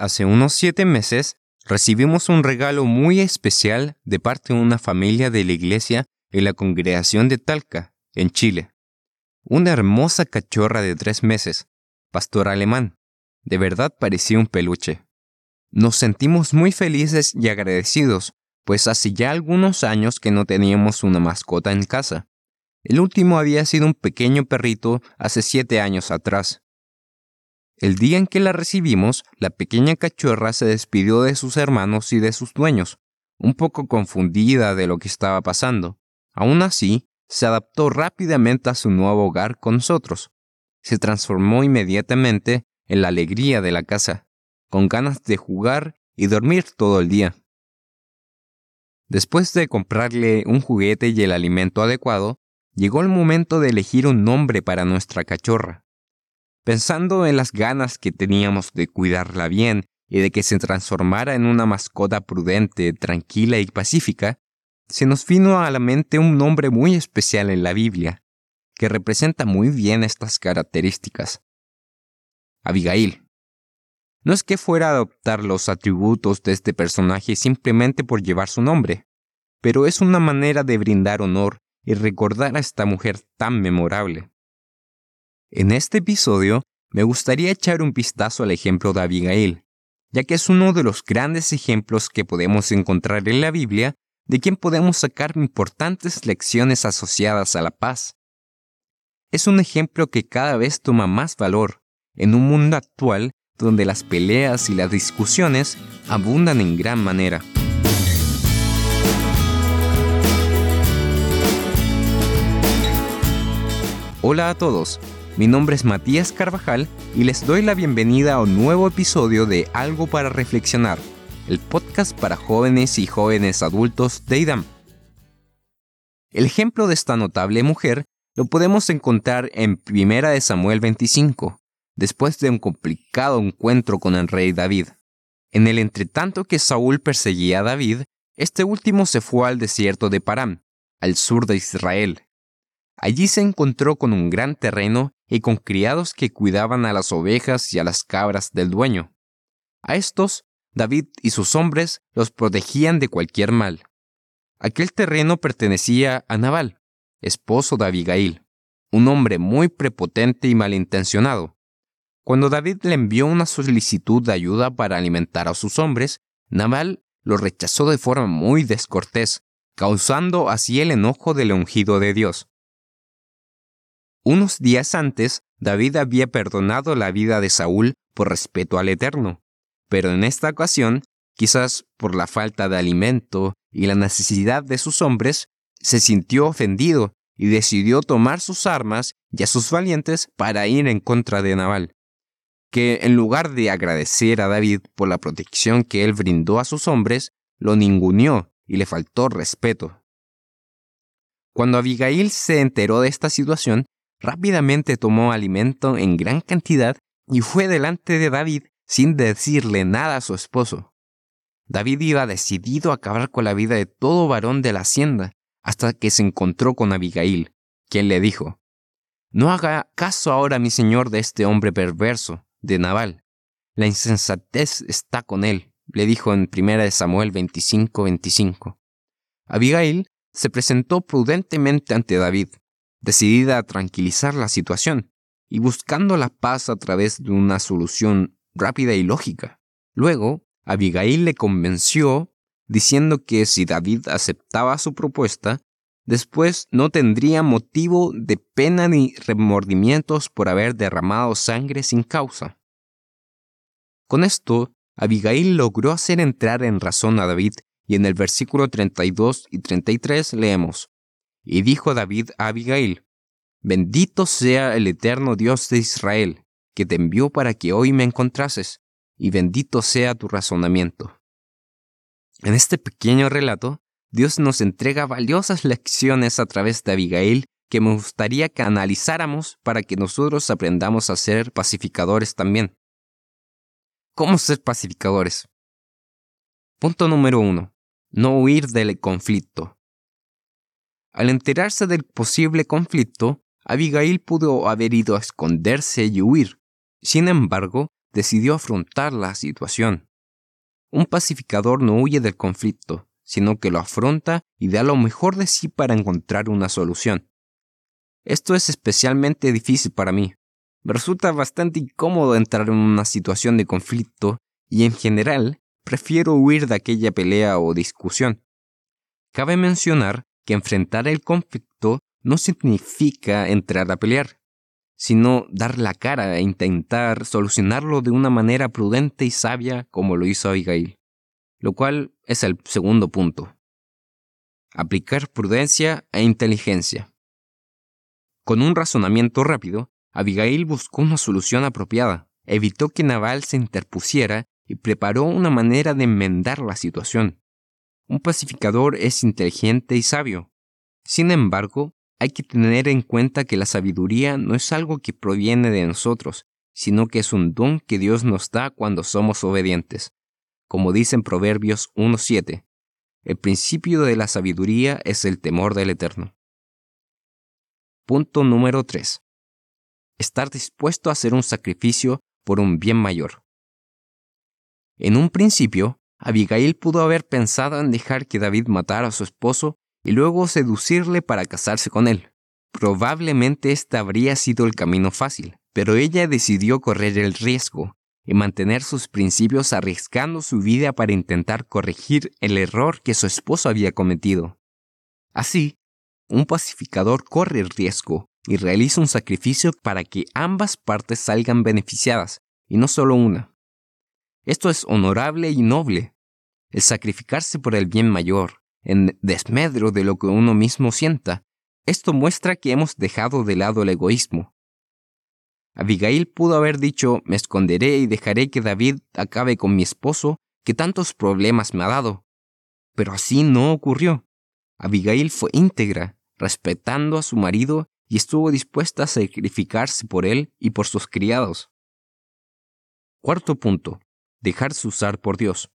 Hace unos siete meses recibimos un regalo muy especial de parte de una familia de la iglesia en la congregación de Talca, en Chile. Una hermosa cachorra de tres meses, pastor alemán. De verdad parecía un peluche. Nos sentimos muy felices y agradecidos, pues hace ya algunos años que no teníamos una mascota en casa. El último había sido un pequeño perrito hace siete años atrás. El día en que la recibimos, la pequeña cachorra se despidió de sus hermanos y de sus dueños, un poco confundida de lo que estaba pasando. Aún así, se adaptó rápidamente a su nuevo hogar con nosotros. Se transformó inmediatamente en la alegría de la casa, con ganas de jugar y dormir todo el día. Después de comprarle un juguete y el alimento adecuado, llegó el momento de elegir un nombre para nuestra cachorra. Pensando en las ganas que teníamos de cuidarla bien y de que se transformara en una mascota prudente, tranquila y pacífica, se nos vino a la mente un nombre muy especial en la Biblia, que representa muy bien estas características. Abigail. No es que fuera a adoptar los atributos de este personaje simplemente por llevar su nombre, pero es una manera de brindar honor y recordar a esta mujer tan memorable. En este episodio me gustaría echar un vistazo al ejemplo de Abigail, ya que es uno de los grandes ejemplos que podemos encontrar en la Biblia de quien podemos sacar importantes lecciones asociadas a la paz. Es un ejemplo que cada vez toma más valor en un mundo actual donde las peleas y las discusiones abundan en gran manera. Hola a todos, mi nombre es Matías Carvajal y les doy la bienvenida a un nuevo episodio de Algo para Reflexionar, el podcast para jóvenes y jóvenes adultos de IDAM. El ejemplo de esta notable mujer lo podemos encontrar en 1 Samuel 25, después de un complicado encuentro con el rey David. En el entretanto que Saúl perseguía a David, este último se fue al desierto de Param, al sur de Israel. Allí se encontró con un gran terreno y con criados que cuidaban a las ovejas y a las cabras del dueño. A estos, David y sus hombres los protegían de cualquier mal. Aquel terreno pertenecía a Nabal, esposo de Abigail, un hombre muy prepotente y malintencionado. Cuando David le envió una solicitud de ayuda para alimentar a sus hombres, Nabal lo rechazó de forma muy descortés, causando así el enojo del ungido de Dios. Unos días antes, David había perdonado la vida de Saúl por respeto al Eterno, pero en esta ocasión, quizás por la falta de alimento y la necesidad de sus hombres, se sintió ofendido y decidió tomar sus armas y a sus valientes para ir en contra de Nabal, que en lugar de agradecer a David por la protección que él brindó a sus hombres, lo ninguneó y le faltó respeto. Cuando Abigail se enteró de esta situación, rápidamente tomó alimento en gran cantidad y fue delante de David sin decirle nada a su esposo. David iba decidido a acabar con la vida de todo varón de la hacienda, hasta que se encontró con Abigail, quien le dijo, No haga caso ahora, mi señor, de este hombre perverso, de Nabal. La insensatez está con él, le dijo en 1 Samuel 25:25. Abigail se presentó prudentemente ante David, decidida a tranquilizar la situación y buscando la paz a través de una solución rápida y lógica. Luego, Abigail le convenció diciendo que si David aceptaba su propuesta, después no tendría motivo de pena ni remordimientos por haber derramado sangre sin causa. Con esto, Abigail logró hacer entrar en razón a David y en el versículo 32 y 33 leemos, y dijo David a Abigail, Bendito sea el eterno Dios de Israel, que te envió para que hoy me encontrases, y bendito sea tu razonamiento. En este pequeño relato, Dios nos entrega valiosas lecciones a través de Abigail que me gustaría que analizáramos para que nosotros aprendamos a ser pacificadores también. ¿Cómo ser pacificadores? Punto número uno. No huir del conflicto. Al enterarse del posible conflicto, Abigail pudo haber ido a esconderse y huir. Sin embargo, decidió afrontar la situación. Un pacificador no huye del conflicto, sino que lo afronta y da lo mejor de sí para encontrar una solución. Esto es especialmente difícil para mí. Me resulta bastante incómodo entrar en una situación de conflicto y en general prefiero huir de aquella pelea o discusión. Cabe mencionar que enfrentar el conflicto no significa entrar a pelear, sino dar la cara e intentar solucionarlo de una manera prudente y sabia como lo hizo Abigail, lo cual es el segundo punto. Aplicar prudencia e inteligencia. Con un razonamiento rápido, Abigail buscó una solución apropiada, evitó que Naval se interpusiera y preparó una manera de enmendar la situación. Un pacificador es inteligente y sabio. Sin embargo, hay que tener en cuenta que la sabiduría no es algo que proviene de nosotros, sino que es un don que Dios nos da cuando somos obedientes. Como dice en Proverbios 1.7, el principio de la sabiduría es el temor del Eterno. Punto número 3. Estar dispuesto a hacer un sacrificio por un bien mayor. En un principio, Abigail pudo haber pensado en dejar que David matara a su esposo y luego seducirle para casarse con él. Probablemente este habría sido el camino fácil, pero ella decidió correr el riesgo y mantener sus principios arriesgando su vida para intentar corregir el error que su esposo había cometido. Así, un pacificador corre el riesgo y realiza un sacrificio para que ambas partes salgan beneficiadas, y no solo una. Esto es honorable y noble. El sacrificarse por el bien mayor, en desmedro de lo que uno mismo sienta, esto muestra que hemos dejado de lado el egoísmo. Abigail pudo haber dicho, me esconderé y dejaré que David acabe con mi esposo, que tantos problemas me ha dado. Pero así no ocurrió. Abigail fue íntegra, respetando a su marido y estuvo dispuesta a sacrificarse por él y por sus criados. Cuarto punto. Dejarse usar por Dios.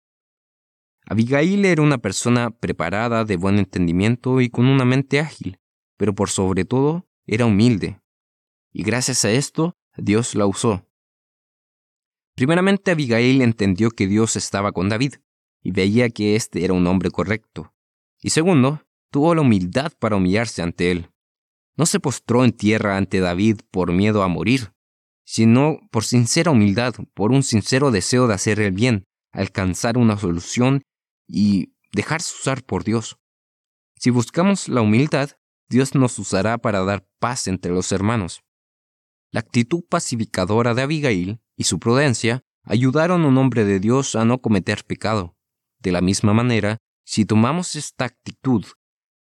Abigail era una persona preparada, de buen entendimiento y con una mente ágil, pero por sobre todo era humilde. Y gracias a esto, Dios la usó. Primeramente Abigail entendió que Dios estaba con David y veía que éste era un hombre correcto. Y segundo, tuvo la humildad para humillarse ante él. No se postró en tierra ante David por miedo a morir, sino por sincera humildad, por un sincero deseo de hacer el bien, alcanzar una solución y dejarse usar por Dios. Si buscamos la humildad, Dios nos usará para dar paz entre los hermanos. La actitud pacificadora de Abigail y su prudencia ayudaron a un hombre de Dios a no cometer pecado. De la misma manera, si tomamos esta actitud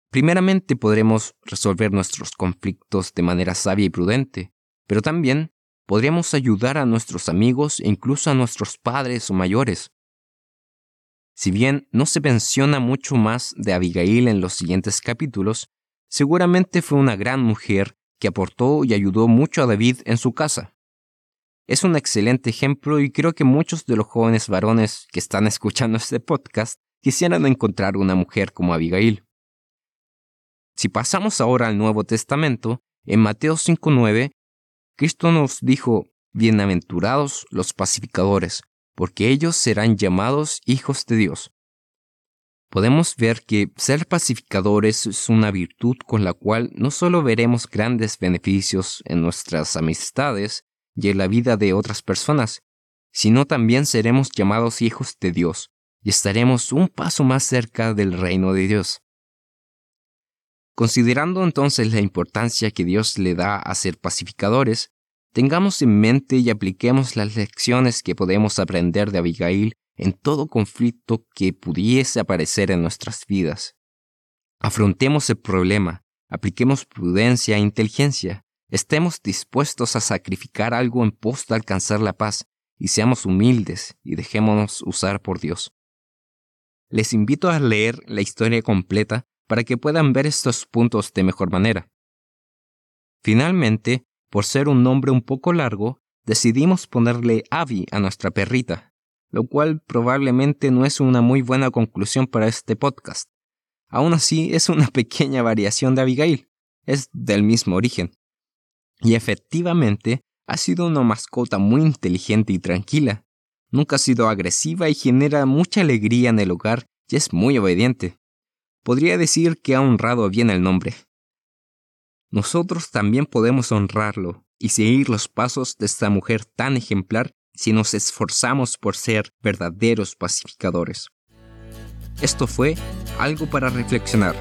Primeramente podremos resolver nuestros conflictos de manera sabia y prudente, pero también podríamos ayudar a nuestros amigos e incluso a nuestros padres o mayores. Si bien no se menciona mucho más de Abigail en los siguientes capítulos, seguramente fue una gran mujer que aportó y ayudó mucho a David en su casa. Es un excelente ejemplo y creo que muchos de los jóvenes varones que están escuchando este podcast quisieran encontrar una mujer como Abigail. Si pasamos ahora al Nuevo Testamento, en Mateo 5.9, Cristo nos dijo, Bienaventurados los pacificadores, porque ellos serán llamados hijos de Dios. Podemos ver que ser pacificadores es una virtud con la cual no solo veremos grandes beneficios en nuestras amistades y en la vida de otras personas, sino también seremos llamados hijos de Dios y estaremos un paso más cerca del reino de Dios. Considerando entonces la importancia que Dios le da a ser pacificadores, tengamos en mente y apliquemos las lecciones que podemos aprender de Abigail en todo conflicto que pudiese aparecer en nuestras vidas. Afrontemos el problema, apliquemos prudencia e inteligencia, estemos dispuestos a sacrificar algo en pos de alcanzar la paz, y seamos humildes y dejémonos usar por Dios. Les invito a leer la historia completa para que puedan ver estos puntos de mejor manera. Finalmente, por ser un nombre un poco largo, decidimos ponerle Abby a nuestra perrita, lo cual probablemente no es una muy buena conclusión para este podcast. Aún así, es una pequeña variación de Abigail, es del mismo origen. Y efectivamente, Ha sido una mascota muy inteligente y tranquila. Nunca ha sido agresiva y genera mucha alegría en el hogar y es muy obediente. Podría decir que ha honrado bien el nombre. Nosotros también podemos honrarlo y seguir los pasos de esta mujer tan ejemplar si nos esforzamos por ser verdaderos pacificadores. Esto fue algo para reflexionar